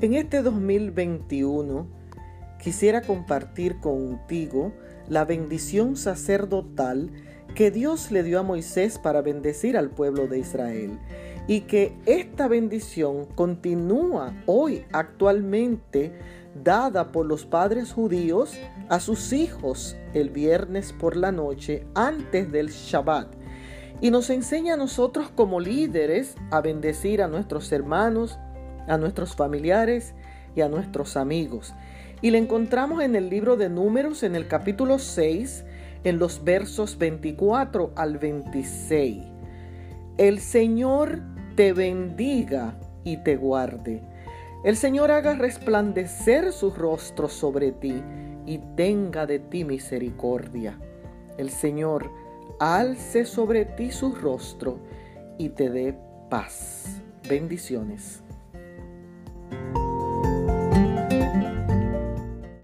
En este 2021 quisiera compartir contigo la bendición sacerdotal que Dios le dio a Moisés para bendecir al pueblo de Israel y que esta bendición continúa hoy actualmente dada por los padres judíos a sus hijos el viernes por la noche antes del Shabbat. Y nos enseña a nosotros como líderes a bendecir a nuestros hermanos, a nuestros familiares y a nuestros amigos. Y le encontramos en el libro de números en el capítulo 6, en los versos 24 al 26. El Señor te bendiga y te guarde. El Señor haga resplandecer su rostro sobre ti y tenga de ti misericordia. El Señor alce sobre ti su rostro y te dé paz. Bendiciones.